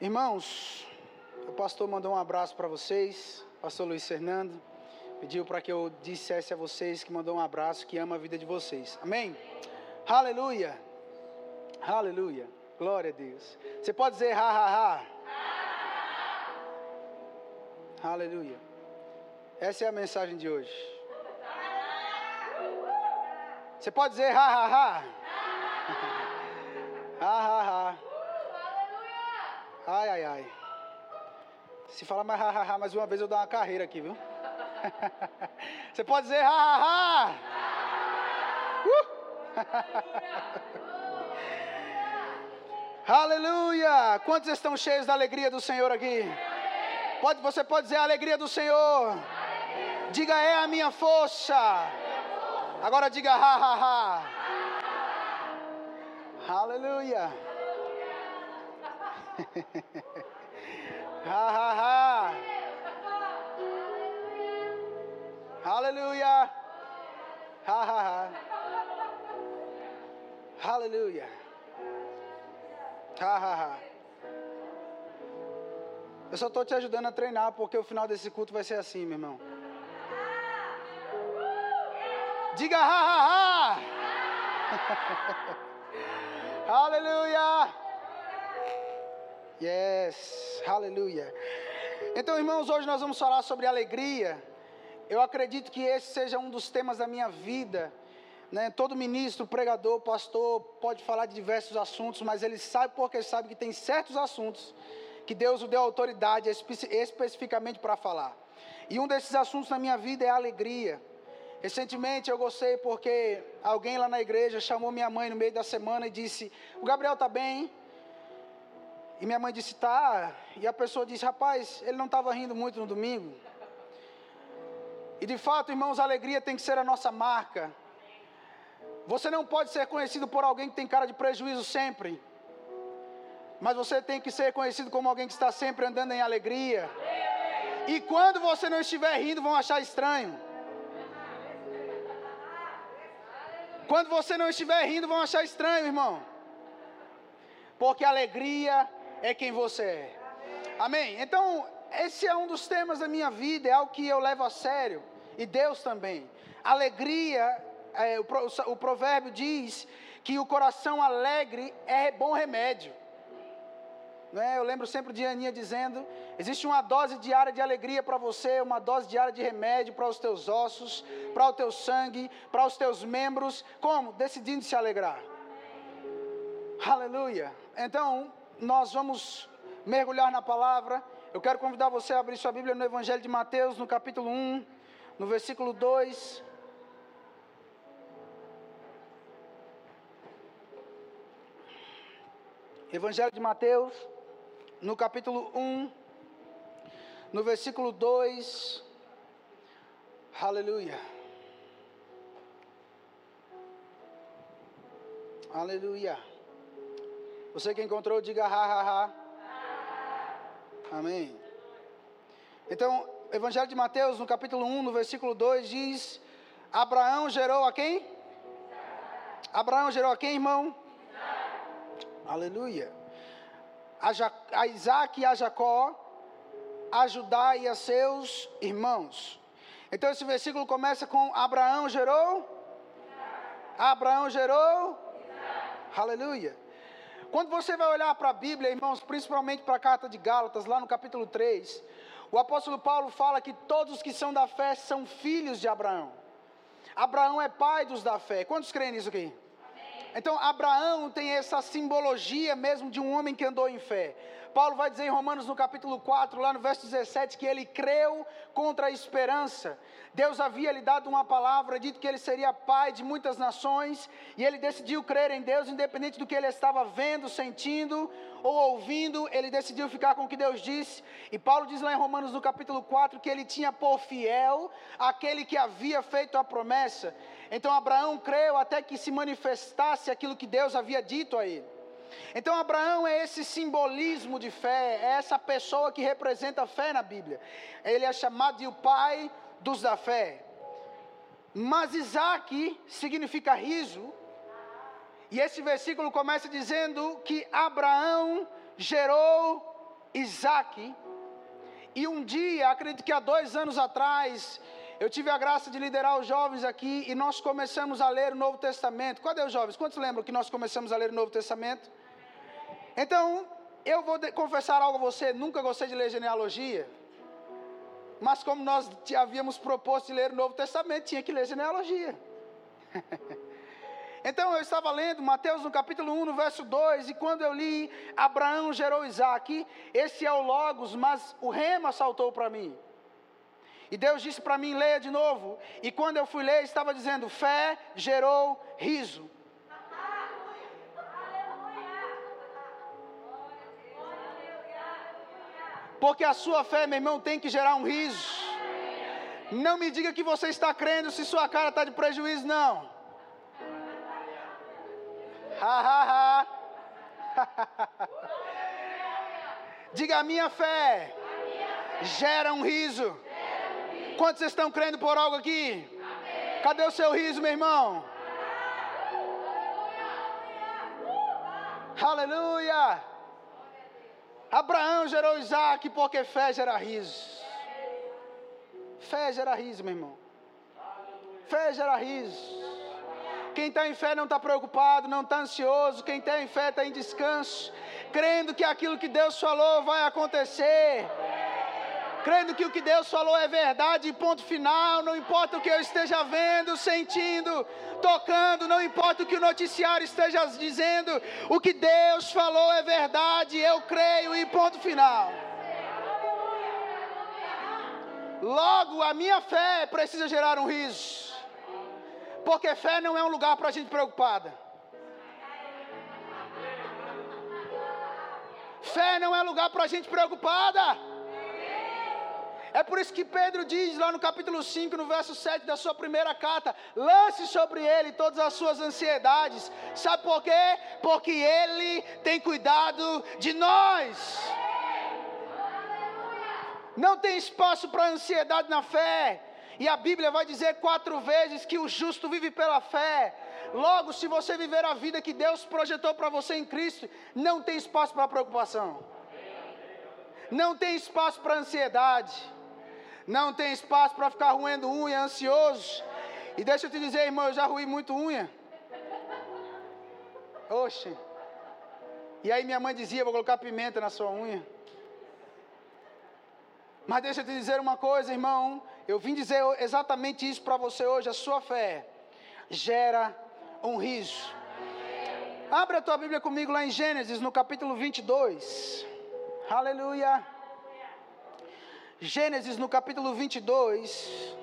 Irmãos, o pastor mandou um abraço para vocês, pastor Luiz Fernando, pediu para que eu dissesse a vocês que mandou um abraço, que ama a vida de vocês. Amém? Aleluia! Aleluia! Glória a Deus. Você pode dizer ha, ha, ha. Aleluia. Essa é a mensagem de hoje. Você pode dizer ha, ha, ha. ha, ha, ha. Ai, ai, ai. Se falar mais ha, ha, ha mais uma vez, eu dou uma carreira aqui, viu? Você pode dizer ha, ha, ha. Uh! Aleluia! Quantos estão cheios da alegria do Senhor aqui? Pode, você pode dizer a alegria do Senhor. Diga é a minha força. Agora diga ha ha ha. Aleluia. Ha ha ha. Aleluia. Ha ha ha. Aleluia. Ha ha ha. Eu só estou te ajudando a treinar, porque o final desse culto vai ser assim, meu irmão. Diga ha ha ha. Aleluia. Yes, aleluia. Então, irmãos, hoje nós vamos falar sobre alegria. Eu acredito que esse seja um dos temas da minha vida. Né? Todo ministro, pregador, pastor pode falar de diversos assuntos, mas ele sabe porque sabe que tem certos assuntos que Deus o deu autoridade espe especificamente para falar. E um desses assuntos na minha vida é a alegria. Recentemente eu gostei porque alguém lá na igreja chamou minha mãe no meio da semana e disse: O Gabriel está bem? E minha mãe disse, tá. E a pessoa disse, rapaz, ele não estava rindo muito no domingo. E de fato, irmãos, a alegria tem que ser a nossa marca. Você não pode ser conhecido por alguém que tem cara de prejuízo sempre. Mas você tem que ser conhecido como alguém que está sempre andando em alegria. E quando você não estiver rindo, vão achar estranho. Quando você não estiver rindo, vão achar estranho, irmão. Porque alegria é quem você é. Amém? Então, esse é um dos temas da minha vida, é algo que eu levo a sério. E Deus também. Alegria, é, o, o provérbio diz que o coração alegre é bom remédio. É? Eu lembro sempre de Aninha dizendo: existe uma dose diária de alegria para você, uma dose diária de remédio para os teus ossos, para o teu sangue, para os teus membros. Como? Decidindo se alegrar. Aleluia. Então, nós vamos mergulhar na palavra. Eu quero convidar você a abrir sua Bíblia no Evangelho de Mateus, no capítulo 1, no versículo 2. Evangelho de Mateus, no capítulo 1, no versículo 2. Aleluia. Aleluia. Você que encontrou, diga ha, ha, ha. Amém. Então, Evangelho de Mateus, no capítulo 1, no versículo 2, diz: Abraão gerou a quem? Abraão gerou a quem, irmão? Aleluia. A, ja a Isaac e a Jacó, a Judá e a seus irmãos. Então esse versículo começa com Abraão gerou? Abraão gerou? Aleluia. Quando você vai olhar para a Bíblia, irmãos, principalmente para a carta de Gálatas, lá no capítulo 3, o apóstolo Paulo fala que todos os que são da fé são filhos de Abraão. Abraão é pai dos da fé. Quantos creem nisso aqui? Então, Abraão tem essa simbologia mesmo de um homem que andou em fé. Paulo vai dizer em Romanos no capítulo 4, lá no verso 17, que ele creu contra a esperança. Deus havia lhe dado uma palavra, dito que ele seria pai de muitas nações, e ele decidiu crer em Deus, independente do que ele estava vendo, sentindo ou ouvindo, ele decidiu ficar com o que Deus disse. E Paulo diz lá em Romanos no capítulo 4 que ele tinha por fiel aquele que havia feito a promessa. Então Abraão creu até que se manifestasse aquilo que Deus havia dito a ele. Então Abraão é esse simbolismo de fé, é essa pessoa que representa a fé na Bíblia. Ele é chamado de o pai dos da fé. Mas Isaac significa riso, e esse versículo começa dizendo que Abraão gerou Isaac. E um dia, acredito que há dois anos atrás, eu tive a graça de liderar os jovens aqui e nós começamos a ler o Novo Testamento. Cadê os jovens? Quantos lembram que nós começamos a ler o Novo Testamento? Então, eu vou confessar algo a você, nunca gostei de ler genealogia. Mas como nós havíamos proposto de ler o Novo Testamento, tinha que ler genealogia. então eu estava lendo Mateus no capítulo 1, no verso 2, e quando eu li Abraão gerou Isaac, esse é o Logos, mas o rema saltou para mim. E Deus disse para mim, leia de novo. E quando eu fui ler, estava dizendo: fé gerou riso. Porque a sua fé, meu irmão, tem que gerar um riso. Não me diga que você está crendo se sua cara está de prejuízo, não. Ha, ha, ha. Diga a minha fé gera um riso. Quantos estão crendo por algo aqui? Cadê o seu riso, meu irmão? Aleluia! Abraão gerou Isaac porque fé gera riso. Fé gera riso, meu irmão. Fé gera riso. Quem está em fé não está preocupado, não está ansioso. Quem está em fé está em descanso, crendo que aquilo que Deus falou vai acontecer. Crendo que o que Deus falou é verdade, ponto final. Não importa o que eu esteja vendo, sentindo, tocando, não importa o que o noticiário esteja dizendo, o que Deus falou é verdade, eu creio e ponto final. Logo, a minha fé precisa gerar um riso, porque fé não é um lugar para a gente preocupada. Fé não é lugar para a gente preocupada. É por isso que Pedro diz lá no capítulo 5, no verso 7 da sua primeira carta: lance sobre ele todas as suas ansiedades. Sabe por quê? Porque ele tem cuidado de nós. Não tem espaço para ansiedade na fé. E a Bíblia vai dizer quatro vezes que o justo vive pela fé. Logo, se você viver a vida que Deus projetou para você em Cristo, não tem espaço para preocupação. Não tem espaço para ansiedade. Não tem espaço para ficar roendo unha, ansioso. E deixa eu te dizer, irmão, eu já ruí muito unha. Oxe. E aí minha mãe dizia, vou colocar pimenta na sua unha. Mas deixa eu te dizer uma coisa, irmão. Eu vim dizer exatamente isso para você hoje. A sua fé gera um riso. Abre a tua Bíblia comigo lá em Gênesis, no capítulo 22. Aleluia. Gênesis no capítulo 22.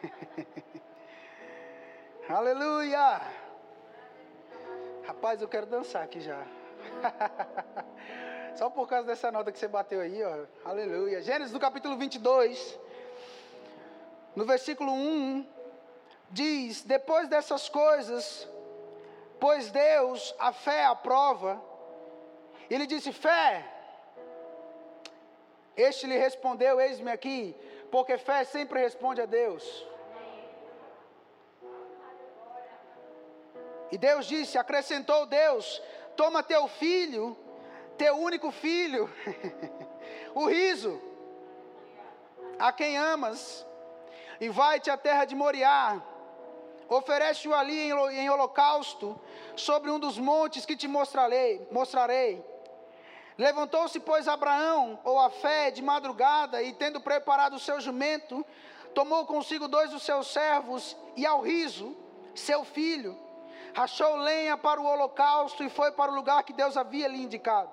Aleluia! Rapaz, eu quero dançar aqui já. Só por causa dessa nota que você bateu aí, ó. Aleluia. Gênesis no capítulo 22, no versículo 1, diz: Depois dessas coisas, pois Deus a fé aprova, ele disse: Fé. Este lhe respondeu: Eis-me aqui, porque fé sempre responde a Deus. E Deus disse: Acrescentou Deus: Toma teu filho, teu único filho, o riso, a quem amas, e vai-te à terra de Moriá. Oferece-o ali em, em holocausto, sobre um dos montes que te mostrarei. mostrarei. Levantou-se, pois, Abraão, ou a fé, de madrugada, e tendo preparado o seu jumento, tomou consigo dois dos seus servos e ao riso, seu filho, rachou lenha para o holocausto e foi para o lugar que Deus havia lhe indicado.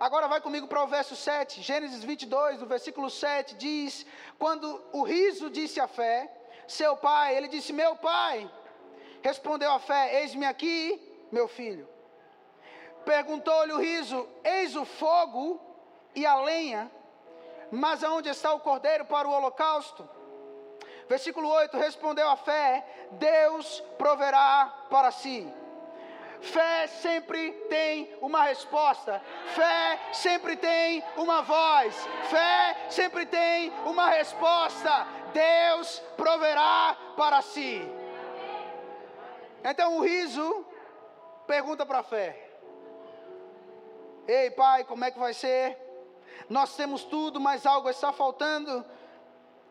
Agora vai comigo para o verso 7, Gênesis 22, no versículo 7, diz: Quando o riso disse a fé, seu pai, ele disse: Meu pai, respondeu a fé: Eis-me aqui, meu filho. Perguntou-lhe o riso: Eis o fogo e a lenha, mas aonde está o cordeiro para o holocausto? Versículo 8: Respondeu a fé: Deus proverá para si. Fé sempre tem uma resposta. Fé sempre tem uma voz. Fé sempre tem uma resposta. Deus proverá para si. Então o riso pergunta para a fé. Ei, pai, como é que vai ser? Nós temos tudo, mas algo está faltando.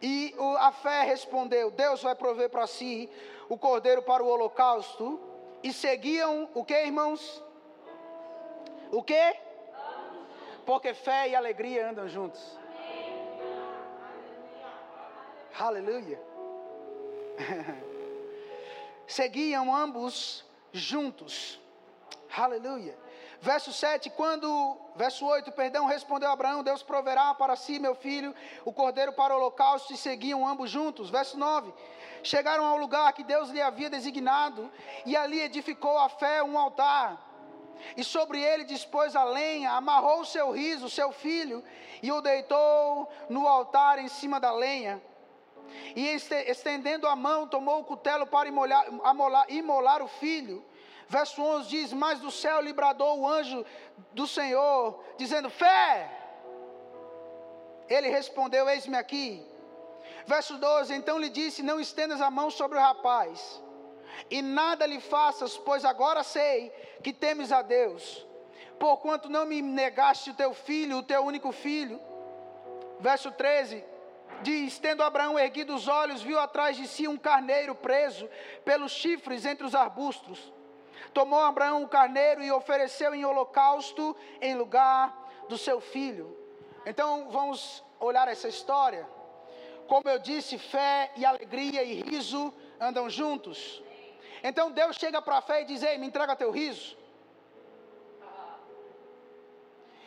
E a fé respondeu: Deus vai prover para si o cordeiro para o holocausto. E seguiam o que, irmãos? O que? Porque fé e alegria andam juntos. Aleluia. Seguiam ambos juntos. Aleluia. Verso 7, quando, verso 8, perdão, respondeu Abraão: Deus proverá para si, meu filho, o cordeiro para o holocausto, e seguiam ambos juntos. Verso 9, chegaram ao lugar que Deus lhe havia designado, e ali edificou a fé um altar. E sobre ele dispôs a lenha, amarrou o seu riso, seu filho, e o deitou no altar em cima da lenha. E estendendo a mão, tomou o cutelo para imolar, imolar o filho. Verso 11 diz: Mas do céu lhe bradou o anjo do Senhor, dizendo: Fé! Ele respondeu: Eis-me aqui. Verso 12: Então lhe disse: Não estendas a mão sobre o rapaz, e nada lhe faças, pois agora sei que temes a Deus, porquanto não me negaste o teu filho, o teu único filho. Verso 13: Diz: Tendo Abraão erguido os olhos, viu atrás de si um carneiro preso pelos chifres entre os arbustos. Tomou Abraão o carneiro e ofereceu em holocausto em lugar do seu filho. Então vamos olhar essa história. Como eu disse, fé e alegria e riso andam juntos. Então Deus chega para a fé e diz: Ei, me entrega teu riso.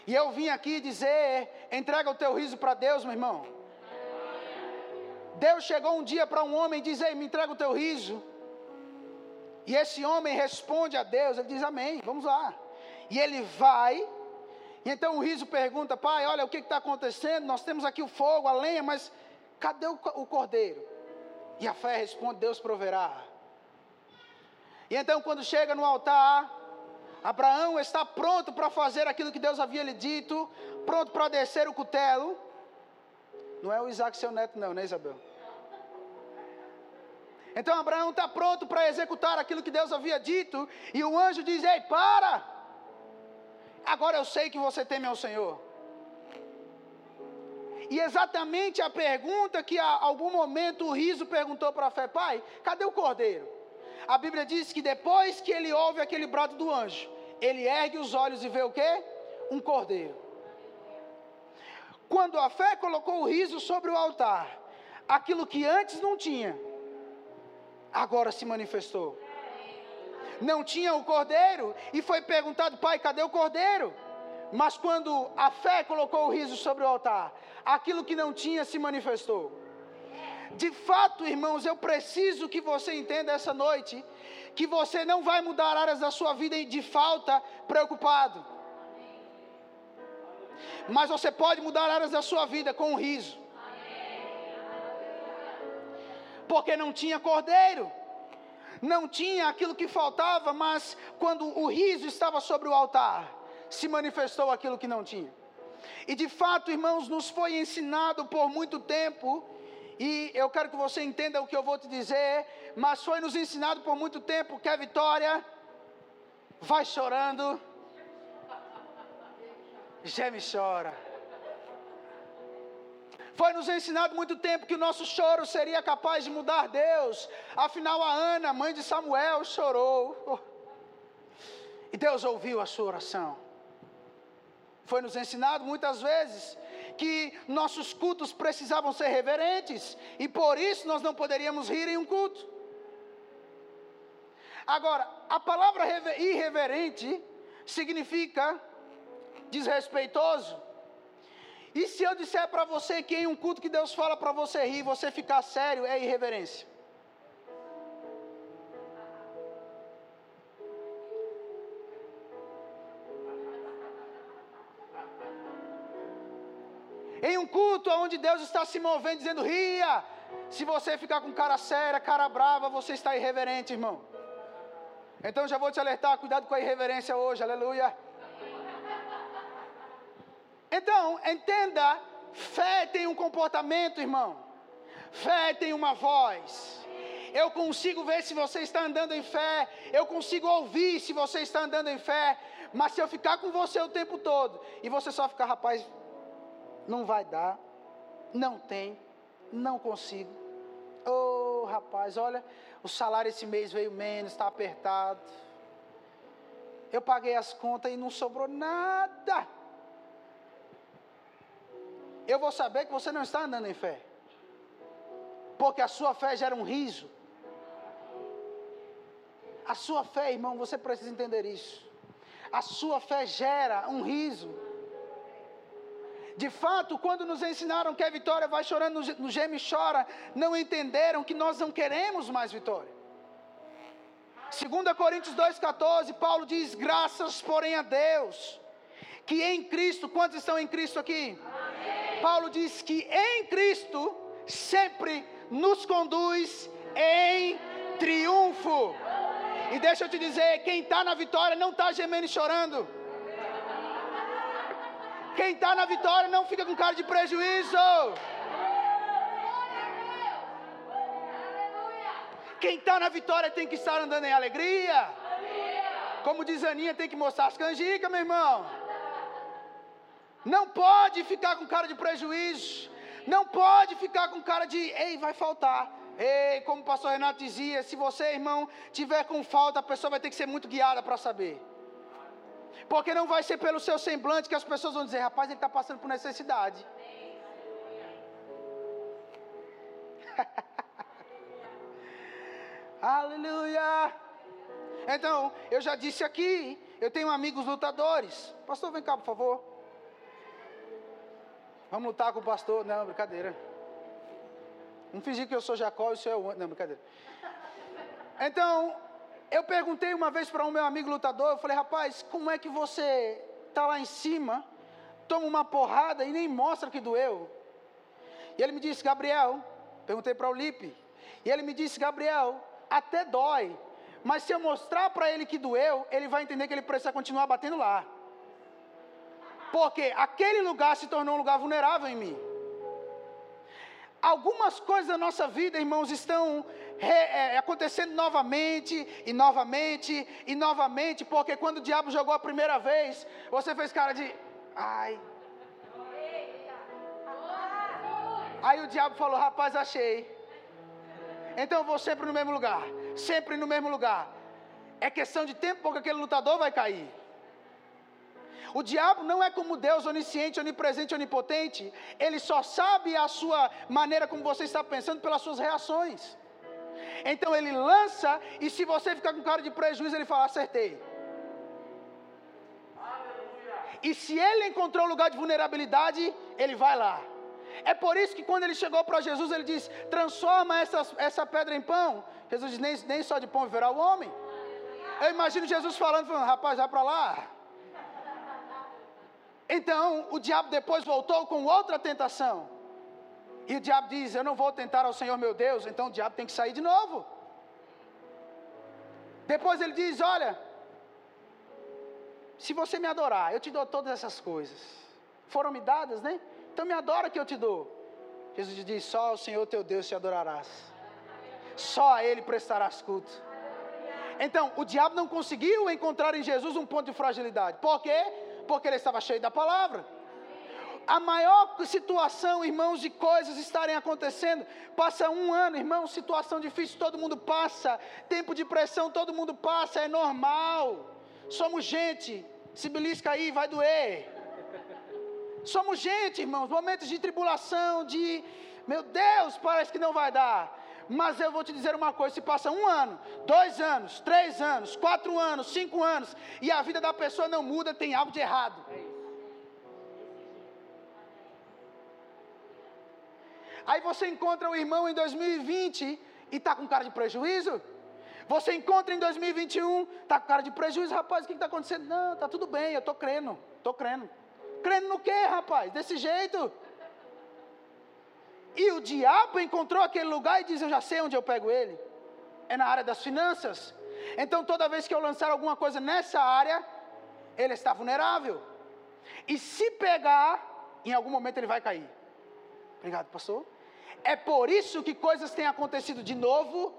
E eu vim aqui dizer: entrega o teu riso para Deus, meu irmão. Deus chegou um dia para um homem e diz: Ei, me entrega o teu riso. E esse homem responde a Deus, ele diz amém, vamos lá. E ele vai, e então o riso pergunta, pai, olha o que está acontecendo, nós temos aqui o fogo, a lenha, mas cadê o, o cordeiro? E a fé responde, Deus proverá. E então quando chega no altar, Abraão está pronto para fazer aquilo que Deus havia lhe dito, pronto para descer o cutelo. Não é o Isaac seu neto, não, né, Isabel? Então Abraão está pronto para executar aquilo que Deus havia dito, e o anjo diz: Ei, para! Agora eu sei que você teme ao Senhor. E exatamente a pergunta que a algum momento o riso perguntou para a fé: Pai, cadê o cordeiro? A Bíblia diz que depois que ele ouve aquele brado do anjo, ele ergue os olhos e vê o quê? Um cordeiro. Quando a fé colocou o riso sobre o altar, aquilo que antes não tinha, agora se manifestou. Não tinha o cordeiro e foi perguntado, pai, cadê o cordeiro? Mas quando a fé colocou o riso sobre o altar, aquilo que não tinha se manifestou. De fato, irmãos, eu preciso que você entenda essa noite que você não vai mudar áreas da sua vida de falta preocupado. Mas você pode mudar áreas da sua vida com um riso porque não tinha cordeiro. Não tinha aquilo que faltava, mas quando o riso estava sobre o altar, se manifestou aquilo que não tinha. E de fato, irmãos, nos foi ensinado por muito tempo, e eu quero que você entenda o que eu vou te dizer, mas foi nos ensinado por muito tempo que a vitória vai chorando, geme e chora. Foi nos ensinado muito tempo que o nosso choro seria capaz de mudar Deus. Afinal, a Ana, mãe de Samuel, chorou. E Deus ouviu a sua oração. Foi nos ensinado muitas vezes que nossos cultos precisavam ser reverentes e por isso nós não poderíamos rir em um culto. Agora, a palavra irreverente significa desrespeitoso e se eu disser para você que em um culto que Deus fala para você rir, você ficar sério, é irreverência. Em um culto onde Deus está se movendo, dizendo ria, se você ficar com cara séria, cara brava, você está irreverente, irmão. Então já vou te alertar, cuidado com a irreverência hoje, aleluia. Então, entenda: fé tem um comportamento, irmão. Fé tem uma voz. eu consigo ver se você está andando em fé, eu consigo ouvir se você está andando em fé, mas se eu ficar com você o tempo todo e você só ficar, rapaz, não vai dar, não tem, não consigo. Oh, rapaz, olha, o salário esse mês veio menos, está apertado. Eu paguei as contas e não sobrou nada. Eu vou saber que você não está andando em fé. Porque a sua fé gera um riso. A sua fé, irmão, você precisa entender isso. A sua fé gera um riso. De fato, quando nos ensinaram que a vitória vai chorando no geme chora, não entenderam que nós não queremos mais vitória. 2 Coríntios 2,14, Paulo diz: graças, porém, a Deus, que em Cristo, quantos estão em Cristo aqui? Amém. Paulo diz que em Cristo sempre nos conduz em triunfo. E deixa eu te dizer: quem está na vitória não está gemendo e chorando. Quem está na vitória não fica com cara de prejuízo. Quem está na vitória tem que estar andando em alegria. Como diz Aninha, tem que mostrar as canjicas, meu irmão. Não pode ficar com cara de prejuízo. Não pode ficar com cara de, ei, vai faltar. Ei, como o pastor Renato dizia, se você, irmão, tiver com falta, a pessoa vai ter que ser muito guiada para saber. Porque não vai ser pelo seu semblante que as pessoas vão dizer, rapaz, ele está passando por necessidade. Aleluia! Então, eu já disse aqui, eu tenho amigos lutadores. Pastor, vem cá, por favor. Vamos lutar com o pastor. Não, brincadeira. Não fingir que eu sou Jacó e o senhor é o. Não, brincadeira. Então, eu perguntei uma vez para um meu amigo lutador, eu falei, rapaz, como é que você está lá em cima, toma uma porrada e nem mostra que doeu? E ele me disse, Gabriel, perguntei para o Lipe, e ele me disse, Gabriel, até dói, mas se eu mostrar para ele que doeu, ele vai entender que ele precisa continuar batendo lá. Porque aquele lugar se tornou um lugar vulnerável em mim. Algumas coisas da nossa vida, irmãos, estão re, é, acontecendo novamente e novamente e novamente, porque quando o diabo jogou a primeira vez, você fez cara de ai. Aí o diabo falou: rapaz, achei. Então eu vou sempre no mesmo lugar, sempre no mesmo lugar. É questão de tempo porque aquele lutador vai cair. O diabo não é como Deus onisciente, onipresente, onipotente. Ele só sabe a sua maneira como você está pensando pelas suas reações. Então ele lança, e se você ficar com cara de prejuízo, ele fala: acertei. E se ele encontrou lugar de vulnerabilidade, ele vai lá. É por isso que quando ele chegou para Jesus, ele diz: transforma essa, essa pedra em pão. Jesus diz: nem, nem só de pão viverá o homem. Eu imagino Jesus falando, falando rapaz, vai para lá. Então o diabo depois voltou com outra tentação. E o diabo diz: Eu não vou tentar ao Senhor meu Deus. Então o diabo tem que sair de novo. Depois ele diz: Olha, se você me adorar, eu te dou todas essas coisas. Foram me dadas, né? Então me adora que eu te dou. Jesus diz: Só ao Senhor teu Deus te adorarás. Só a Ele prestarás culto. Então, o diabo não conseguiu encontrar em Jesus um ponto de fragilidade. Por quê? Porque ele estava cheio da palavra. A maior situação, irmãos, de coisas estarem acontecendo, passa um ano, irmão, situação difícil, todo mundo passa, tempo de pressão, todo mundo passa, é normal. Somos gente, se belisca aí, vai doer. Somos gente, irmãos, momentos de tribulação, de, meu Deus, parece que não vai dar. Mas eu vou te dizer uma coisa: se passa um ano, dois anos, três anos, quatro anos, cinco anos, e a vida da pessoa não muda, tem algo de errado. Aí você encontra o irmão em 2020 e está com cara de prejuízo. Você encontra em 2021, está com cara de prejuízo, rapaz, o que está acontecendo? Não, está tudo bem, eu estou crendo, estou crendo. Crendo no quê, rapaz? Desse jeito? E o diabo encontrou aquele lugar e diz: Eu já sei onde eu pego ele. É na área das finanças. Então, toda vez que eu lançar alguma coisa nessa área, ele está vulnerável. E se pegar, em algum momento ele vai cair. Obrigado, pastor. É por isso que coisas têm acontecido de novo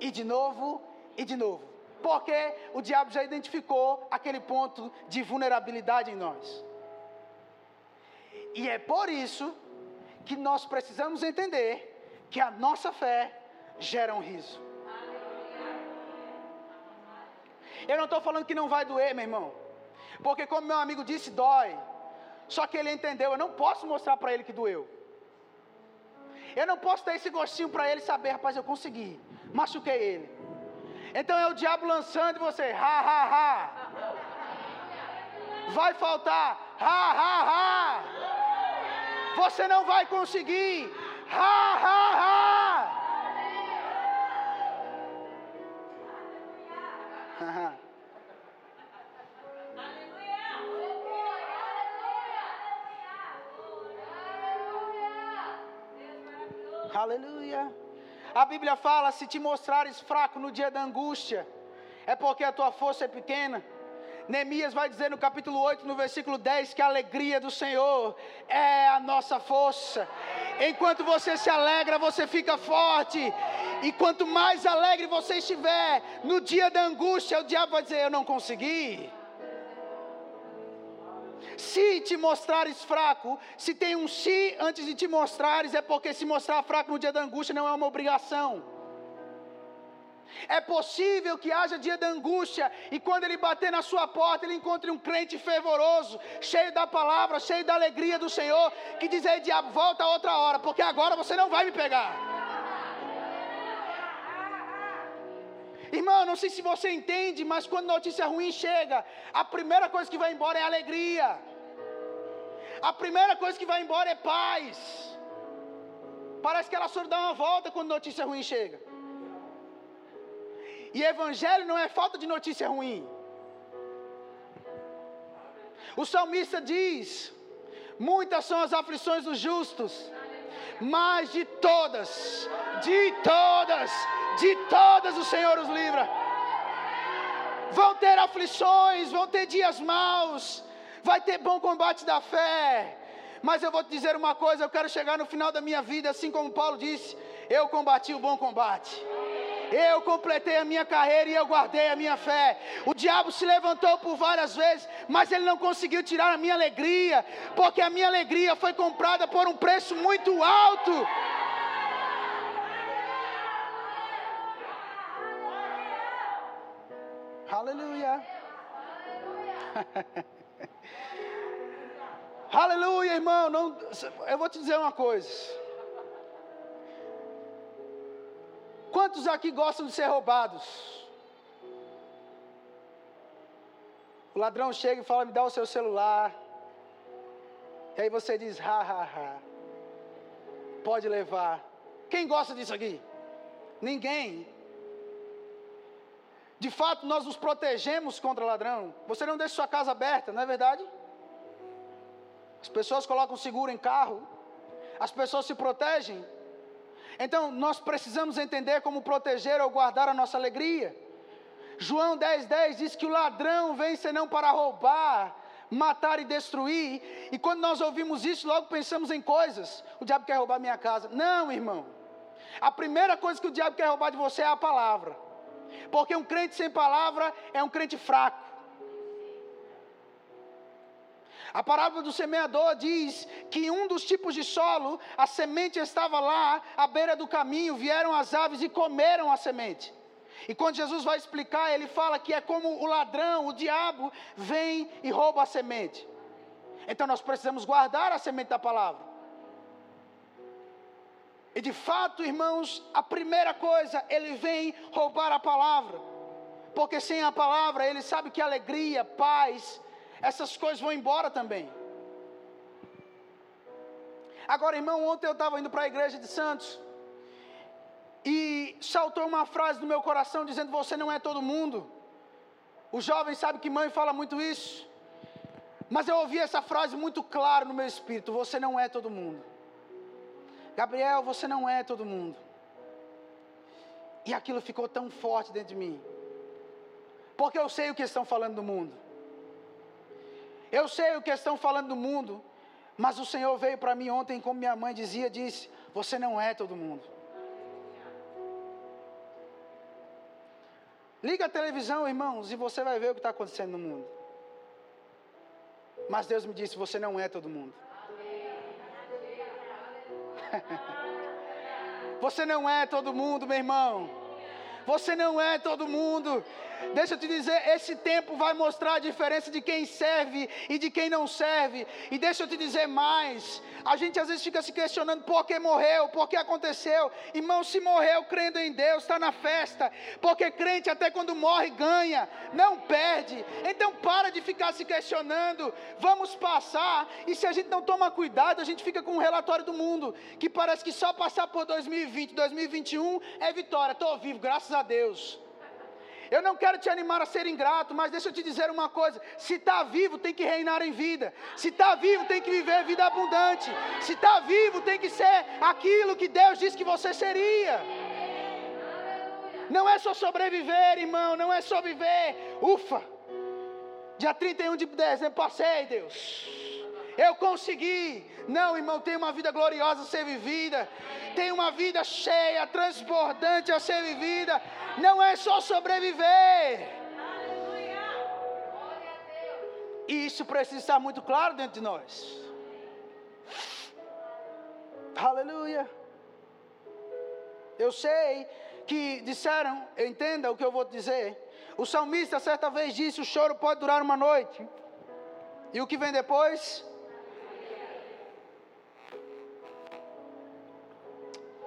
e de novo e de novo. Porque o diabo já identificou aquele ponto de vulnerabilidade em nós. E é por isso que nós precisamos entender que a nossa fé gera um riso. Eu não estou falando que não vai doer, meu irmão. Porque, como meu amigo disse, dói. Só que ele entendeu. Eu não posso mostrar para ele que doeu. Eu não posso dar esse gostinho para ele saber, rapaz, eu consegui. Machuquei ele. Então é o diabo lançando você. Ha, ha, ha. Vai faltar. Ha, ha, ha. Você não vai conseguir. Ha, ha, ha. Aleluia. A Bíblia fala: se te mostrares fraco no dia da angústia, é porque a tua força é pequena. Neemias vai dizer no capítulo 8, no versículo 10, que a alegria do Senhor é a nossa força. Enquanto você se alegra, você fica forte. E quanto mais alegre você estiver, no dia da angústia, o diabo vai dizer: Eu não consegui. Se te mostrares fraco, se tem um se antes de te mostrares, é porque se mostrar fraco no dia da angústia não é uma obrigação. É possível que haja dia da angústia e quando ele bater na sua porta, ele encontre um crente fervoroso, cheio da palavra, cheio da alegria do Senhor, que diz aí, diabo, volta outra hora, porque agora você não vai me pegar. Irmão, não sei se você entende, mas quando notícia ruim chega, a primeira coisa que vai embora é alegria. A primeira coisa que vai embora é paz. Parece que ela só dá uma volta quando notícia ruim chega. E evangelho não é falta de notícia ruim. O salmista diz: Muitas são as aflições dos justos, mas de todas, de todas, de todas o Senhor os livra. Vão ter aflições, vão ter dias maus, vai ter bom combate da fé. Mas eu vou te dizer uma coisa: eu quero chegar no final da minha vida, assim como Paulo disse, eu combati o bom combate. Eu completei a minha carreira e eu guardei a minha fé. O diabo se levantou por várias vezes, mas ele não conseguiu tirar a minha alegria, porque a minha alegria foi comprada por um preço muito alto. Aleluia. Aleluia, irmão. Não, eu vou te dizer uma coisa. Quantos aqui gostam de ser roubados? O ladrão chega e fala: Me dá o seu celular. E aí você diz: Ha, ha, ha. Pode levar. Quem gosta disso aqui? Ninguém. De fato, nós nos protegemos contra ladrão. Você não deixa sua casa aberta, não é verdade? As pessoas colocam seguro em carro. As pessoas se protegem. Então, nós precisamos entender como proteger ou guardar a nossa alegria. João 10,10 10 diz que o ladrão vem senão para roubar, matar e destruir. E quando nós ouvimos isso, logo pensamos em coisas. O diabo quer roubar minha casa. Não, irmão. A primeira coisa que o diabo quer roubar de você é a palavra. Porque um crente sem palavra é um crente fraco. A parábola do semeador diz que um dos tipos de solo, a semente estava lá, à beira do caminho, vieram as aves e comeram a semente. E quando Jesus vai explicar, ele fala que é como o ladrão, o diabo, vem e rouba a semente. Então nós precisamos guardar a semente da palavra. E de fato, irmãos, a primeira coisa, ele vem roubar a palavra. Porque sem a palavra, ele sabe que alegria, paz, essas coisas vão embora também. Agora, irmão, ontem eu estava indo para a igreja de Santos e saltou uma frase no meu coração dizendo: Você não é todo mundo. O jovem sabe que mãe fala muito isso. Mas eu ouvi essa frase muito clara no meu espírito: Você não é todo mundo. Gabriel, você não é todo mundo. E aquilo ficou tão forte dentro de mim. Porque eu sei o que estão falando do mundo. Eu sei o que estão falando do mundo, mas o Senhor veio para mim ontem, como minha mãe dizia, disse: Você não é todo mundo. Liga a televisão, irmãos, e você vai ver o que está acontecendo no mundo. Mas Deus me disse: você não é todo mundo. Você não é todo mundo, meu irmão. Você não é todo mundo. Deixa eu te dizer, esse tempo vai mostrar a diferença de quem serve e de quem não serve. E deixa eu te dizer mais. A gente às vezes fica se questionando por que morreu, por que aconteceu. Irmão, se morreu crendo em Deus, está na festa. Porque crente até quando morre ganha, não perde. Então para de ficar se questionando. Vamos passar. E se a gente não toma cuidado, a gente fica com um relatório do mundo que parece que só passar por 2020, 2021 é vitória. Estou vivo, graças a Deus. Eu não quero te animar a ser ingrato, mas deixa eu te dizer uma coisa: se está vivo, tem que reinar em vida. Se está vivo, tem que viver vida abundante. Se está vivo, tem que ser aquilo que Deus disse que você seria. Não é só sobreviver, irmão, não é só viver. Ufa! Dia 31 de dezembro, passei, Deus. Eu consegui. Não, irmão, tem uma vida gloriosa a ser vivida. Tem uma vida cheia, transbordante a ser vivida não é só sobreviver. E isso precisa estar muito claro dentro de nós. Aleluia. Eu sei que disseram, entenda o que eu vou dizer. O salmista certa vez disse: o choro pode durar uma noite. E o que vem depois?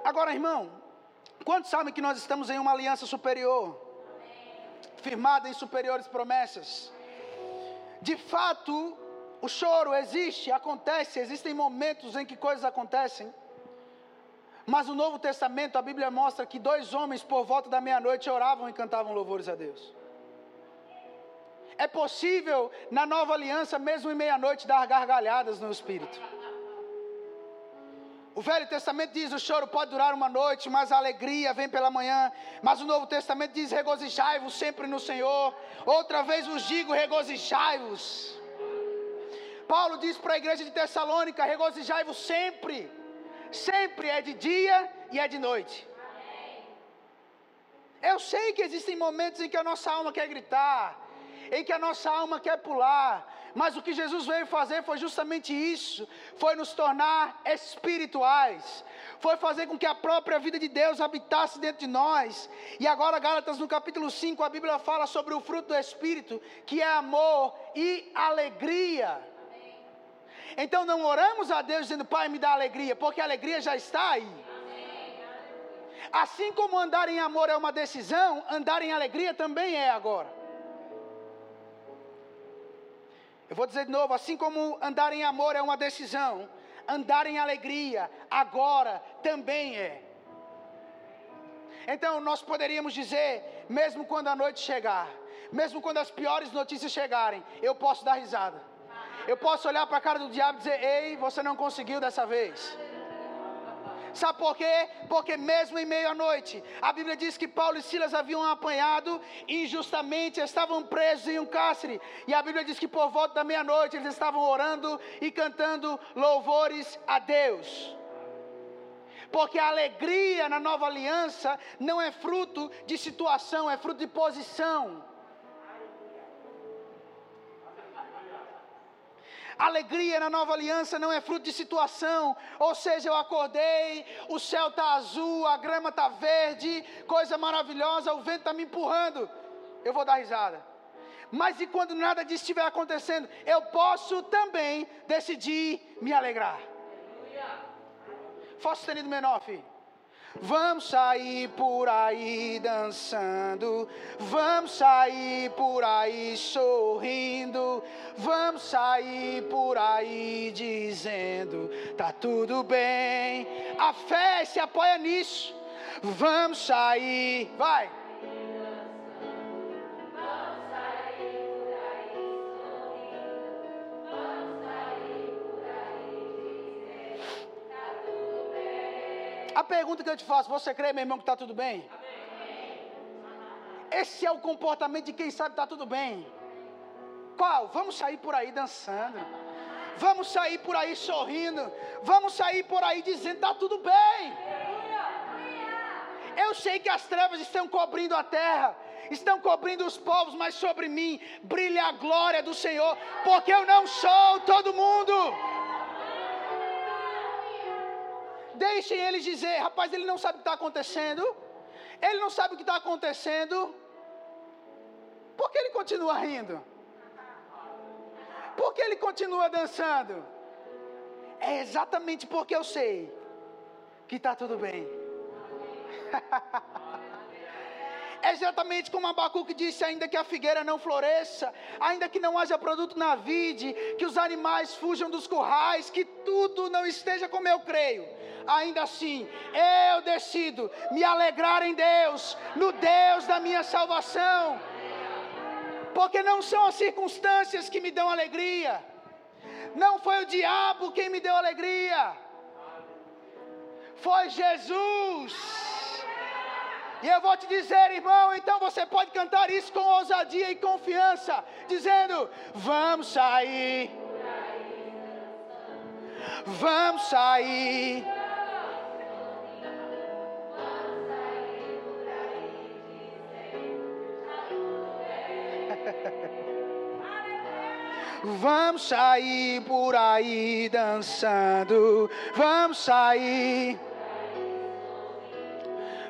Agora, irmão, Quantos sabem que nós estamos em uma aliança superior? Firmada em superiores promessas. De fato, o choro existe, acontece, existem momentos em que coisas acontecem. Mas no Novo Testamento, a Bíblia mostra que dois homens, por volta da meia-noite, oravam e cantavam louvores a Deus. É possível, na nova aliança, mesmo em meia-noite, dar gargalhadas no Espírito. O Velho Testamento diz: o choro pode durar uma noite, mas a alegria vem pela manhã. Mas o Novo Testamento diz: regozijai-vos sempre no Senhor. Outra vez vos digo: regozijai-vos. Paulo diz para a igreja de Tessalônica: regozijai-vos sempre. Sempre é de dia e é de noite. Eu sei que existem momentos em que a nossa alma quer gritar, em que a nossa alma quer pular, mas o que Jesus veio fazer foi justamente isso: foi nos tornar espirituais, foi fazer com que a própria vida de Deus habitasse dentro de nós. E agora, Gálatas, no capítulo 5, a Bíblia fala sobre o fruto do Espírito, que é amor e alegria. Então não oramos a Deus dizendo, Pai, me dá alegria, porque a alegria já está aí. Assim como andar em amor é uma decisão, andar em alegria também é agora. Eu vou dizer de novo: assim como andar em amor é uma decisão, andar em alegria agora também é. Então nós poderíamos dizer, mesmo quando a noite chegar, mesmo quando as piores notícias chegarem, eu posso dar risada. Eu posso olhar para a cara do diabo e dizer: Ei, você não conseguiu dessa vez. Sabe por quê? Porque mesmo em meio à noite, a Bíblia diz que Paulo e Silas haviam apanhado injustamente, estavam presos em um cárcere. E a Bíblia diz que por volta da meia-noite eles estavam orando e cantando louvores a Deus. Porque a alegria na nova aliança não é fruto de situação, é fruto de posição. Alegria na nova aliança não é fruto de situação. Ou seja, eu acordei, o céu está azul, a grama está verde, coisa maravilhosa, o vento está me empurrando. Eu vou dar risada. Mas e quando nada disso estiver acontecendo, eu posso também decidir me alegrar. Fá sustenido menor, filho. Vamos sair por aí dançando, vamos sair por aí sorrindo, vamos sair por aí dizendo: tá tudo bem. A fé se apoia nisso. Vamos sair, vai. Pergunta que eu te faço: você crê, meu irmão, que está tudo bem? Esse é o comportamento de quem sabe que está tudo bem. Qual? Vamos sair por aí dançando. Vamos sair por aí sorrindo. Vamos sair por aí dizendo: está tudo bem. Eu sei que as trevas estão cobrindo a terra. estão cobrindo os povos, mas sobre mim brilha a glória do Senhor, porque eu não sou todo mundo. Deixem eles dizer, rapaz, ele não sabe o que está acontecendo, ele não sabe o que está acontecendo, por que ele continua rindo? Por que ele continua dançando? É exatamente porque eu sei que está tudo bem. É exatamente como Abacuque disse: ainda que a figueira não floresça, ainda que não haja produto na vide, que os animais fujam dos currais, que tudo não esteja como eu creio, ainda assim eu decido me alegrar em Deus, no Deus da minha salvação, porque não são as circunstâncias que me dão alegria, não foi o diabo quem me deu alegria, foi Jesus. E eu vou te dizer, irmão, então você pode cantar isso com ousadia e confiança, dizendo: Vamos sair. Vamos sair. Vamos sair por aí dançando. Vamos sair.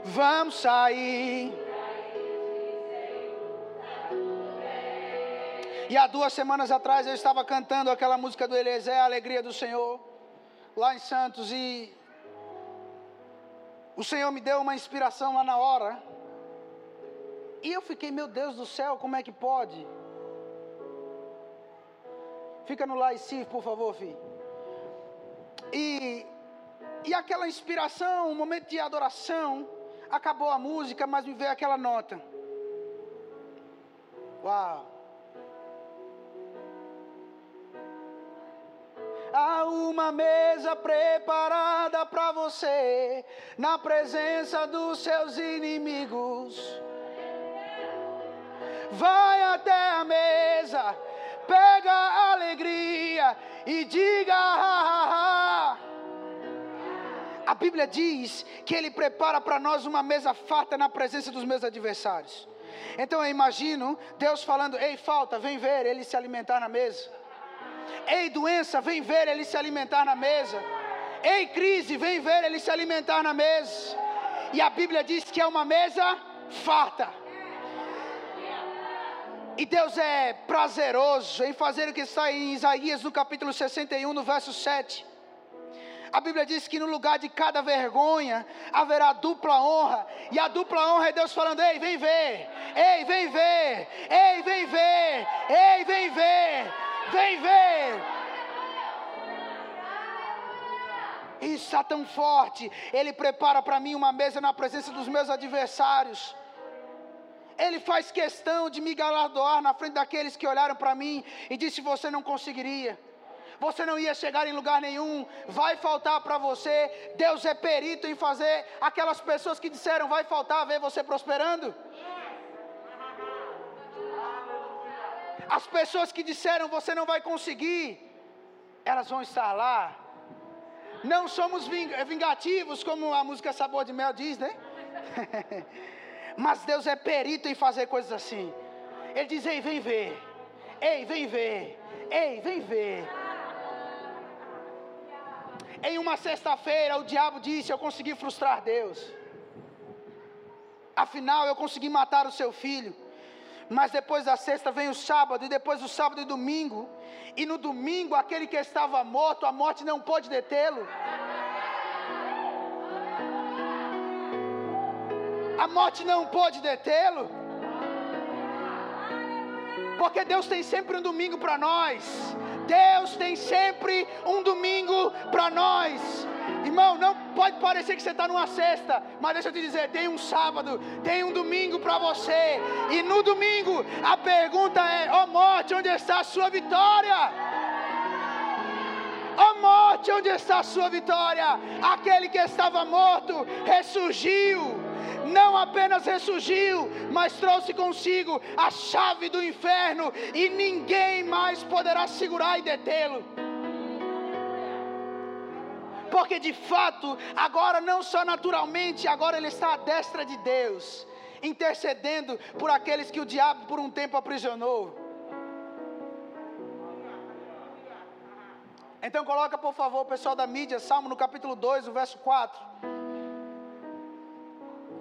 Vamos sair. E há duas semanas atrás eu estava cantando aquela música do Eliezer, a Alegria do Senhor, lá em Santos, e o Senhor me deu uma inspiração lá na hora. E eu fiquei, meu Deus do céu, como é que pode? Fica no lá e por favor, filho. E, e aquela inspiração, um momento de adoração, Acabou a música, mas me veio aquela nota. Uau! Há uma mesa preparada para você, na presença dos seus inimigos. Vai até a mesa, pega a alegria e diga: ha, ha, ha. A Bíblia diz que Ele prepara para nós uma mesa farta na presença dos meus adversários. Então eu imagino Deus falando: Ei, falta, vem ver Ele se alimentar na mesa. Ei, doença, vem ver Ele se alimentar na mesa. Ei, crise, vem ver Ele se alimentar na mesa. E a Bíblia diz que é uma mesa farta. E Deus é prazeroso em fazer o que está em Isaías no capítulo 61, no verso 7. A Bíblia diz que no lugar de cada vergonha haverá dupla honra. E a dupla honra é Deus falando: Ei, vem ver. Ei, vem ver. Ei, vem ver. Ei, vem ver. Vem ver. Isso está tão forte. Ele prepara para mim uma mesa na presença dos meus adversários. Ele faz questão de me galardoar na frente daqueles que olharam para mim e disse: Você não conseguiria você não ia chegar em lugar nenhum, vai faltar para você. Deus é perito em fazer aquelas pessoas que disseram vai faltar ver você prosperando. As pessoas que disseram você não vai conseguir, elas vão estar lá. Não somos vingativos, como a música Sabor de Mel diz, né? Mas Deus é perito em fazer coisas assim. Ele diz: Ei, vem ver. Ei, vem ver. Ei, vem ver. Em uma sexta-feira, o diabo disse: Eu consegui frustrar Deus. Afinal, eu consegui matar o seu filho. Mas depois da sexta vem o sábado, e depois do sábado e domingo. E no domingo, aquele que estava morto, a morte não pôde detê-lo. A morte não pôde detê-lo. Porque Deus tem sempre um domingo para nós. Deus tem sempre um domingo para nós. Irmão, não pode parecer que você está numa sexta, mas deixa eu te dizer: tem um sábado, tem um domingo para você. E no domingo, a pergunta é: ó oh morte, onde está a sua vitória? Ó oh morte, onde está a sua vitória? Aquele que estava morto ressurgiu não apenas ressurgiu, mas trouxe consigo a chave do inferno e ninguém mais poderá segurar e detê-lo. Porque de fato, agora não só naturalmente, agora ele está à destra de Deus. intercedendo por aqueles que o diabo por um tempo aprisionou. Então coloca por favor pessoal da mídia, Salmo no capítulo 2, o verso 4.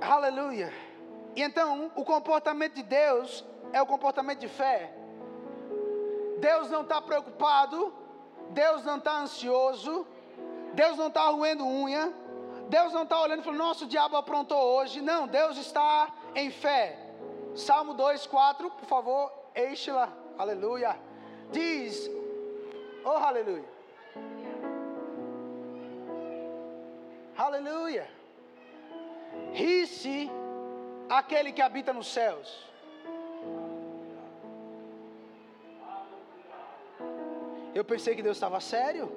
Aleluia. E então, o comportamento de Deus é o comportamento de fé. Deus não está preocupado, Deus não está ansioso, Deus não está roendo unha, Deus não está olhando e falando, nosso diabo aprontou hoje. Não, Deus está em fé. Salmo 2, 4, por favor, Eixe-la, aleluia. Diz, oh aleluia. Aleluia. Ri-se aquele que habita nos céus. Eu pensei que Deus estava sério.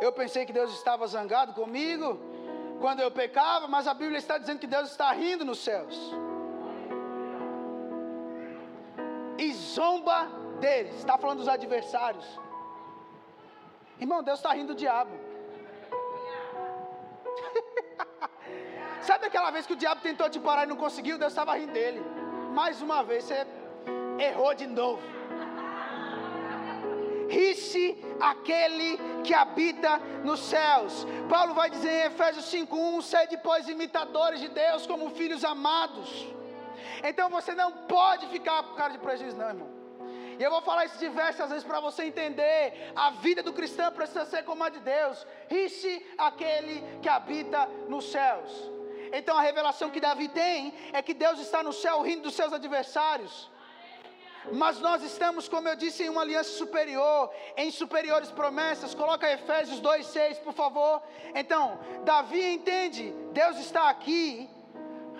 Eu pensei que Deus estava zangado comigo quando eu pecava, mas a Bíblia está dizendo que Deus está rindo nos céus. E zomba deles. Está falando dos adversários. Irmão, Deus está rindo do diabo. Sabe aquela vez que o diabo tentou te parar e não conseguiu? Deus estava rindo dele. Mais uma vez você errou de novo. Ri-se aquele que habita nos céus. Paulo vai dizer em Efésios 5:1, sede pois imitadores de Deus como filhos amados. Então você não pode ficar com cara de prejuízo, não, irmão. E eu vou falar isso diversas vezes para você entender. A vida do cristão precisa ser como a de Deus. Ri-se aquele que habita nos céus. Então a revelação que Davi tem é que Deus está no céu rindo dos seus adversários. Mas nós estamos, como eu disse, em uma aliança superior, em superiores promessas. Coloca Efésios 2:6, por favor. Então, Davi entende, Deus está aqui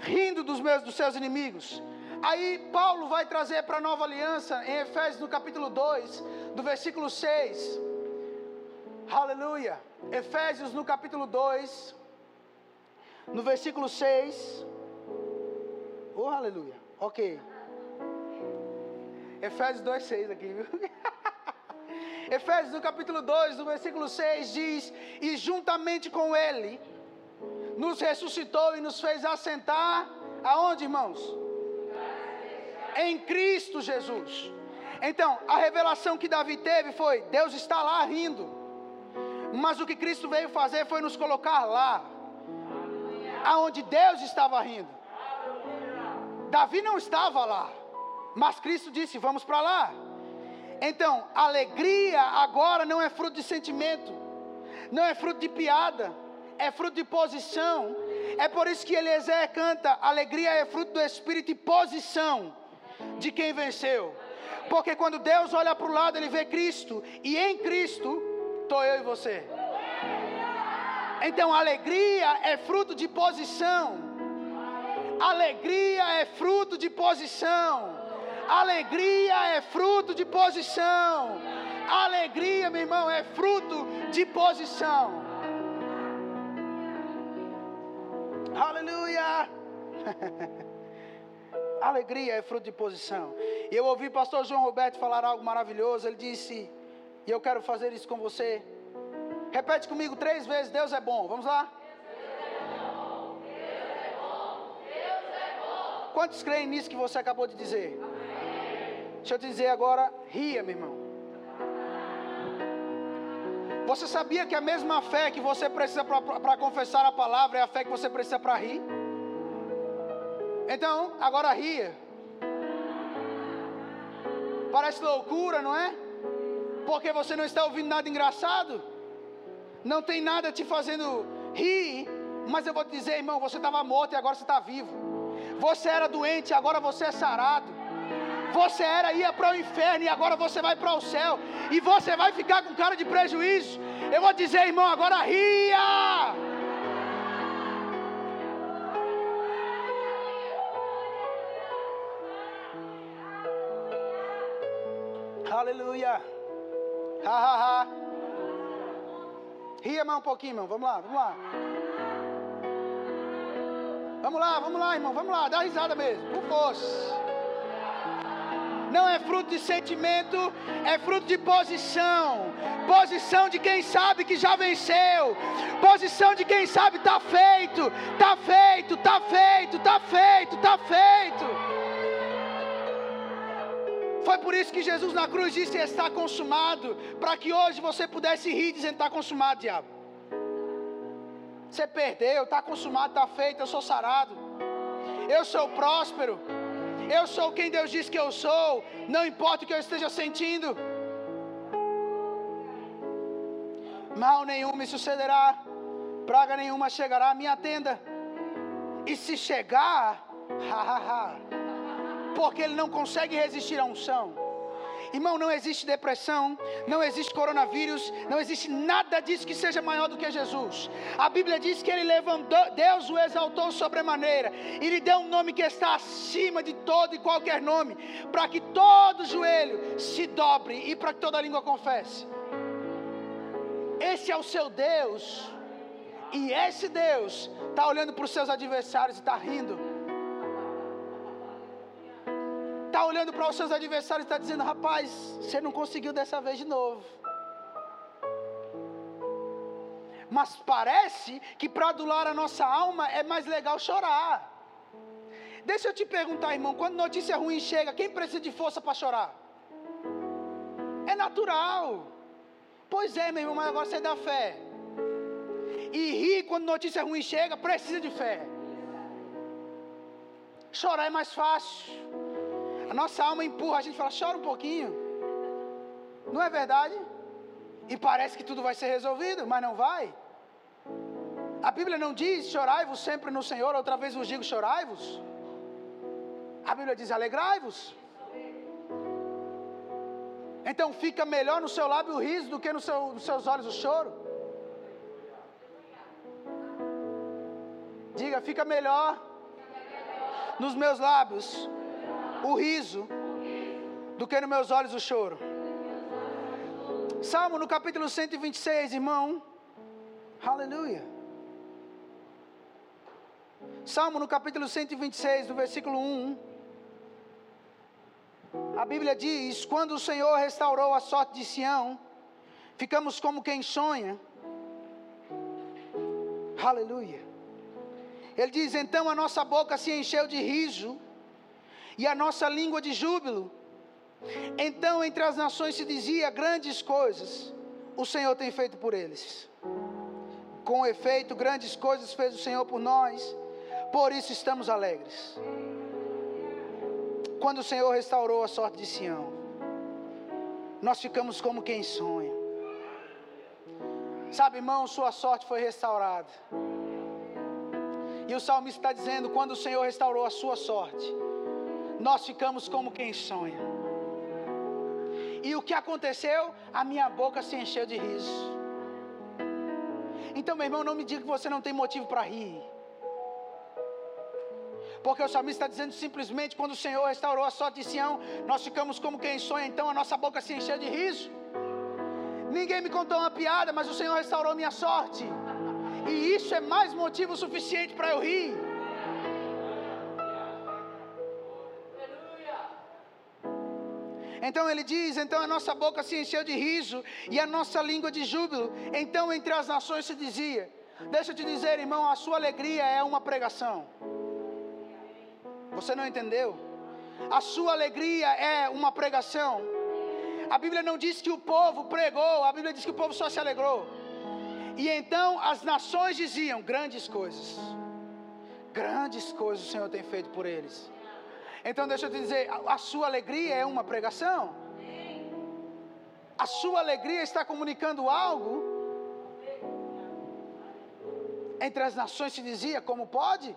rindo dos meus dos seus inimigos. Aí Paulo vai trazer para a nova aliança em Efésios no capítulo 2, do versículo 6. Aleluia. Efésios no capítulo 2, no versículo 6. Oh, aleluia. Ok. Efésios 2, 6 aqui, viu? Efésios no capítulo 2, no versículo 6 diz: E juntamente com Ele nos ressuscitou e nos fez assentar, aonde, irmãos? Em Cristo Jesus. Então, a revelação que Davi teve foi: Deus está lá rindo. Mas o que Cristo veio fazer foi nos colocar lá aonde Deus estava rindo. Davi não estava lá, mas Cristo disse: Vamos para lá. Então, alegria agora não é fruto de sentimento, não é fruto de piada, é fruto de posição. É por isso que Eliezer canta: alegria é fruto do espírito e posição de quem venceu. Porque quando Deus olha para o lado, ele vê Cristo, e em Cristo estou eu e você. Então, alegria é fruto de posição. Alegria é fruto de posição. Alegria é fruto de posição. Alegria, meu irmão, é fruto de posição. Aleluia! Alegria é fruto de posição. E eu ouvi o pastor João Roberto falar algo maravilhoso. Ele disse: E eu quero fazer isso com você. Repete comigo três vezes: Deus é bom. Vamos lá? Quantos creem nisso que você acabou de dizer? Amém. Deixa eu te dizer agora, ria, meu irmão. Você sabia que a mesma fé que você precisa para confessar a palavra é a fé que você precisa para rir? Então, agora ria. Parece loucura, não é? Porque você não está ouvindo nada engraçado não tem nada te fazendo rir, mas eu vou te dizer, irmão, você estava morto e agora você está vivo. Você era doente, agora você é sarado. Você era ia para o inferno e agora você vai para o céu. E você vai ficar com cara de prejuízo. Eu vou dizer, irmão, agora ria. Aleluia. Ha ha ha. Ria mais um pouquinho, irmão. Vamos lá, vamos lá. Vamos lá, vamos lá, irmão. Vamos lá, dá risada mesmo. Por força. não é fruto de sentimento, é fruto de posição. Posição de quem sabe que já venceu. Posição de quem sabe está feito, está feito, está feito, está feito, está feito. Foi por isso que Jesus na cruz disse está consumado, para que hoje você pudesse rir dizendo está consumado, diabo. Você perdeu, está consumado, está feito, eu sou sarado. Eu sou próspero. Eu sou quem Deus diz que eu sou. Não importa o que eu esteja sentindo. Mal nenhum me sucederá. Praga nenhuma chegará à minha tenda. E se chegar, ha, ha, ha, porque ele não consegue resistir à unção. Irmão, não existe depressão, não existe coronavírus, não existe nada disso que seja maior do que Jesus. A Bíblia diz que ele levantou, Deus o exaltou sobremaneira e lhe deu um nome que está acima de todo e qualquer nome, para que todo joelho se dobre e para que toda língua confesse. Esse é o seu Deus, e esse Deus está olhando para os seus adversários e está rindo está olhando para os seus adversários e está dizendo: rapaz, você não conseguiu dessa vez de novo. Mas parece que para adular a nossa alma é mais legal chorar. Deixa eu te perguntar, irmão: quando notícia ruim chega, quem precisa de força para chorar? É natural. Pois é, meu irmão, mas agora você dá fé. E rir quando notícia ruim chega, precisa de fé. Chorar é mais fácil. A nossa alma empurra, a gente fala, chora um pouquinho. Não é verdade? E parece que tudo vai ser resolvido, mas não vai. A Bíblia não diz chorai-vos sempre no Senhor, outra vez vos digo chorai-vos. A Bíblia diz alegrai-vos. Então fica melhor no seu lábio o riso do que no seu, nos seus olhos o choro. Diga, fica melhor nos meus lábios o riso do que nos meus olhos o choro. Salmo no capítulo 126, irmão. Aleluia. Salmo no capítulo 126, no versículo 1. A Bíblia diz: Quando o Senhor restaurou a sorte de Sião, ficamos como quem sonha. Aleluia. Ele diz: Então a nossa boca se encheu de riso e a nossa língua de júbilo. Então, entre as nações se dizia grandes coisas, o Senhor tem feito por eles. Com efeito, grandes coisas fez o Senhor por nós, por isso estamos alegres. Quando o Senhor restaurou a sorte de Sião, nós ficamos como quem sonha. Sabe, irmão, sua sorte foi restaurada. E o salmista está dizendo: quando o Senhor restaurou a sua sorte, nós ficamos como quem sonha. E o que aconteceu? A minha boca se encheu de riso. Então, meu irmão, não me diga que você não tem motivo para rir. Porque o salmista está dizendo simplesmente: quando o Senhor restaurou a sorte de Sião, nós ficamos como quem sonha, então a nossa boca se encheu de riso. Ninguém me contou uma piada, mas o Senhor restaurou minha sorte. E isso é mais motivo suficiente para eu rir. Então ele diz: então a nossa boca se encheu de riso e a nossa língua de júbilo. Então entre as nações se dizia: Deixa eu te dizer, irmão, a sua alegria é uma pregação. Você não entendeu? A sua alegria é uma pregação. A Bíblia não diz que o povo pregou, a Bíblia diz que o povo só se alegrou. E então as nações diziam: grandes coisas, grandes coisas o Senhor tem feito por eles. Então deixa eu te dizer, a, sua alegria é uma pregação. A sua alegria está comunicando algo. Entre as nações se dizia, como pode?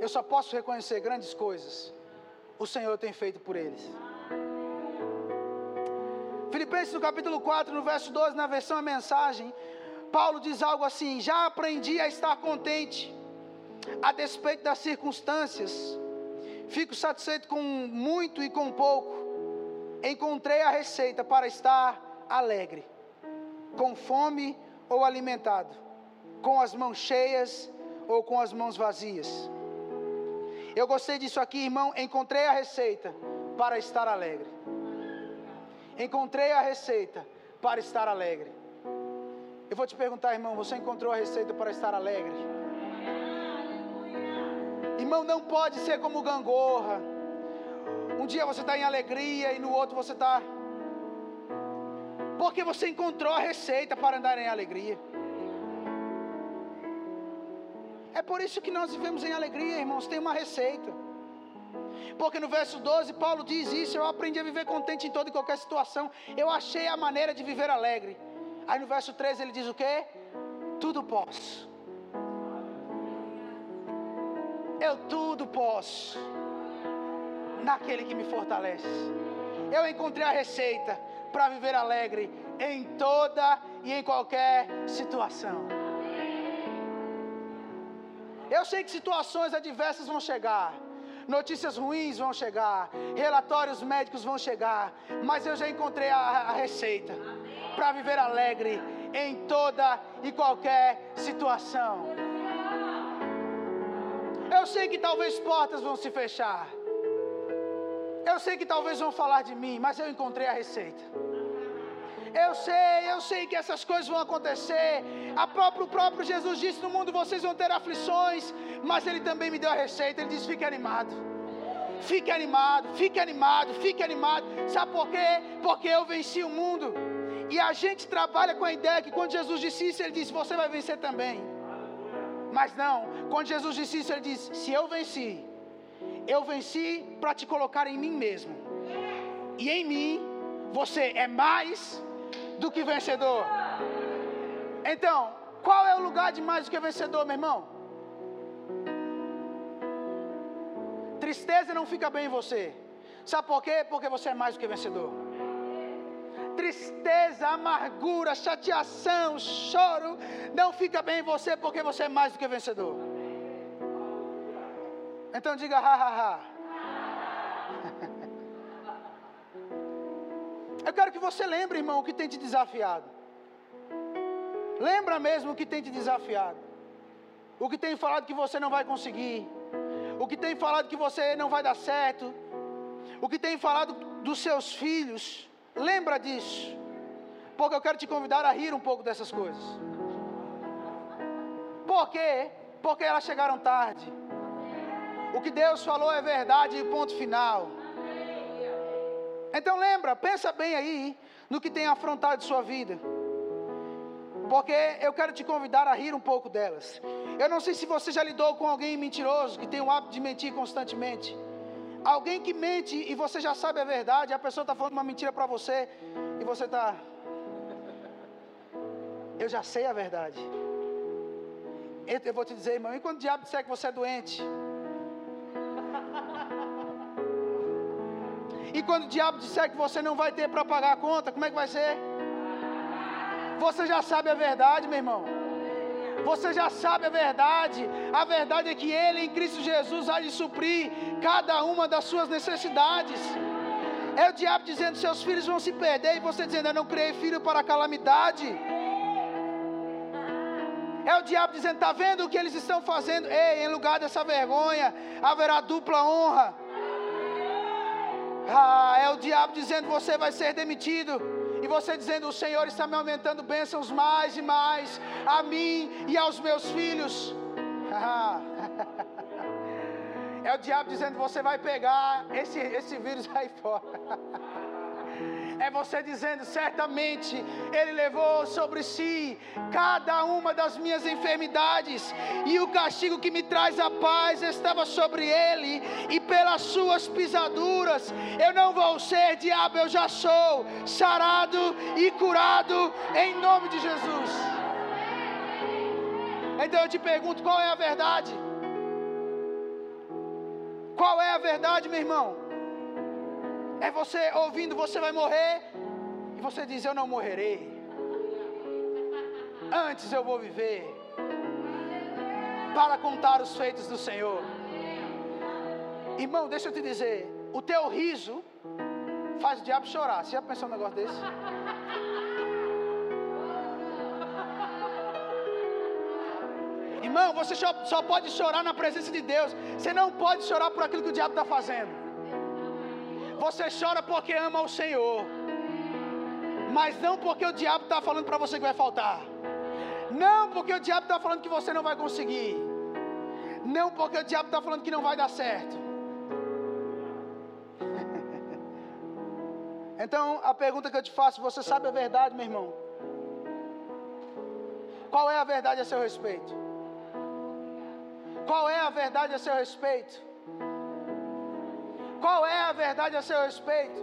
Eu só posso reconhecer grandes coisas. O Senhor tem feito por eles. Filipenses no capítulo 4, no verso 12, na versão a mensagem, Paulo diz algo assim: Já aprendi a estar contente, a despeito das circunstâncias, Fico satisfeito com muito e com pouco. Encontrei a receita para estar alegre, com fome ou alimentado, com as mãos cheias ou com as mãos vazias. Eu gostei disso aqui, irmão. Encontrei a receita para estar alegre. Encontrei a receita para estar alegre. Eu vou te perguntar, irmão, você encontrou a receita para estar alegre? Irmão, não pode ser como gangorra. Um dia você está em alegria e no outro você está. Porque você encontrou a receita para andar em alegria. É por isso que nós vivemos em alegria, irmãos. Tem uma receita. Porque no verso 12, Paulo diz isso: Eu aprendi a viver contente em toda e qualquer situação. Eu achei a maneira de viver alegre. Aí no verso 13 ele diz o quê? Tudo posso. Eu tudo posso. Naquele que me fortalece. Eu encontrei a receita para viver alegre em toda e em qualquer situação. Eu sei que situações adversas vão chegar notícias ruins vão chegar, relatórios médicos vão chegar, mas eu já encontrei a, a receita para viver alegre em toda e qualquer situação. Eu sei que talvez portas vão se fechar. Eu sei que talvez vão falar de mim, mas eu encontrei a receita. Eu sei, eu sei que essas coisas vão acontecer. A próprio, o próprio Jesus disse: No mundo vocês vão ter aflições, mas Ele também me deu a receita. Ele disse: Fique animado. Fique animado, fique animado, fique animado. Sabe por quê? Porque eu venci o mundo. E a gente trabalha com a ideia que quando Jesus disse isso, Ele disse: Você vai vencer também. Mas não, quando Jesus disse isso, Ele disse: Se eu venci, eu venci para te colocar em mim mesmo. E em mim, você é mais do que vencedor. Então, qual é o lugar de mais do que vencedor, meu irmão? Tristeza não fica bem em você. Sabe por quê? Porque você é mais do que vencedor. Tristeza, amargura, chateação, choro, não fica bem em você porque você é mais do que vencedor. Então diga ha ha ha. Eu quero que você lembre, irmão, o que tem te desafiado. Lembra mesmo o que tem te desafiado. O que tem falado que você não vai conseguir. O que tem falado que você não vai dar certo. O que tem falado dos seus filhos. Lembra disso. Porque eu quero te convidar a rir um pouco dessas coisas. Por quê? Porque elas chegaram tarde. O que Deus falou é verdade, ponto final. Então lembra, pensa bem aí no que tem afrontado sua vida. Porque eu quero te convidar a rir um pouco delas. Eu não sei se você já lidou com alguém mentiroso que tem o hábito de mentir constantemente. Alguém que mente e você já sabe a verdade, a pessoa está falando uma mentira para você e você está. Eu já sei a verdade. Eu vou te dizer, irmão, e quando o diabo disser que você é doente? E quando o diabo disser que você não vai ter para pagar a conta, como é que vai ser? Você já sabe a verdade, meu irmão. Você já sabe a verdade. A verdade é que Ele, em Cristo Jesus, há de suprir cada uma das suas necessidades. É o diabo dizendo: seus filhos vão se perder, e você dizendo: eu não criei filho para calamidade. É o diabo dizendo: está vendo o que eles estão fazendo? Ei, em lugar dessa vergonha, haverá dupla honra. Ah, é o diabo dizendo: você vai ser demitido. E você dizendo: o Senhor está me aumentando bênçãos mais e mais a mim e aos meus filhos. É o diabo dizendo: você vai pegar esse, esse vírus aí fora. É você dizendo: certamente Ele levou sobre si cada uma das minhas enfermidades, e o castigo que me traz a paz estava sobre Ele, e pelas Suas pisaduras eu não vou ser diabo, eu já sou sarado e curado em nome de Jesus. Então eu te pergunto: qual é a verdade? Qual é a verdade, meu irmão? É você ouvindo, você vai morrer. E você diz: Eu não morrerei. Antes eu vou viver. Para contar os feitos do Senhor. Irmão, deixa eu te dizer: o teu riso faz o diabo chorar. Você já pensou um negócio desse? Irmão, você só pode chorar na presença de Deus. Você não pode chorar por aquilo que o diabo está fazendo. Você chora porque ama o Senhor. Mas não porque o diabo está falando para você que vai faltar. Não porque o diabo está falando que você não vai conseguir. Não porque o diabo está falando que não vai dar certo. Então, a pergunta que eu te faço: você sabe a verdade, meu irmão? Qual é a verdade a seu respeito? Qual é a verdade a seu respeito? Qual é a verdade a seu respeito?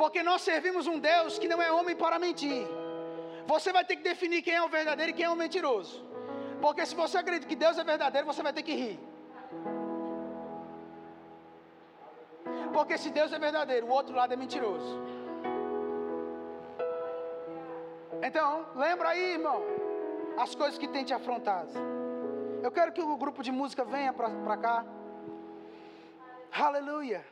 Porque nós servimos um Deus que não é homem para mentir. Você vai ter que definir quem é o verdadeiro e quem é o mentiroso. Porque se você acredita que Deus é verdadeiro, você vai ter que rir. Porque se Deus é verdadeiro, o outro lado é mentiroso. Então, lembra aí, irmão, as coisas que tem te afrontado. Eu quero que o grupo de música venha para cá. Aleluia.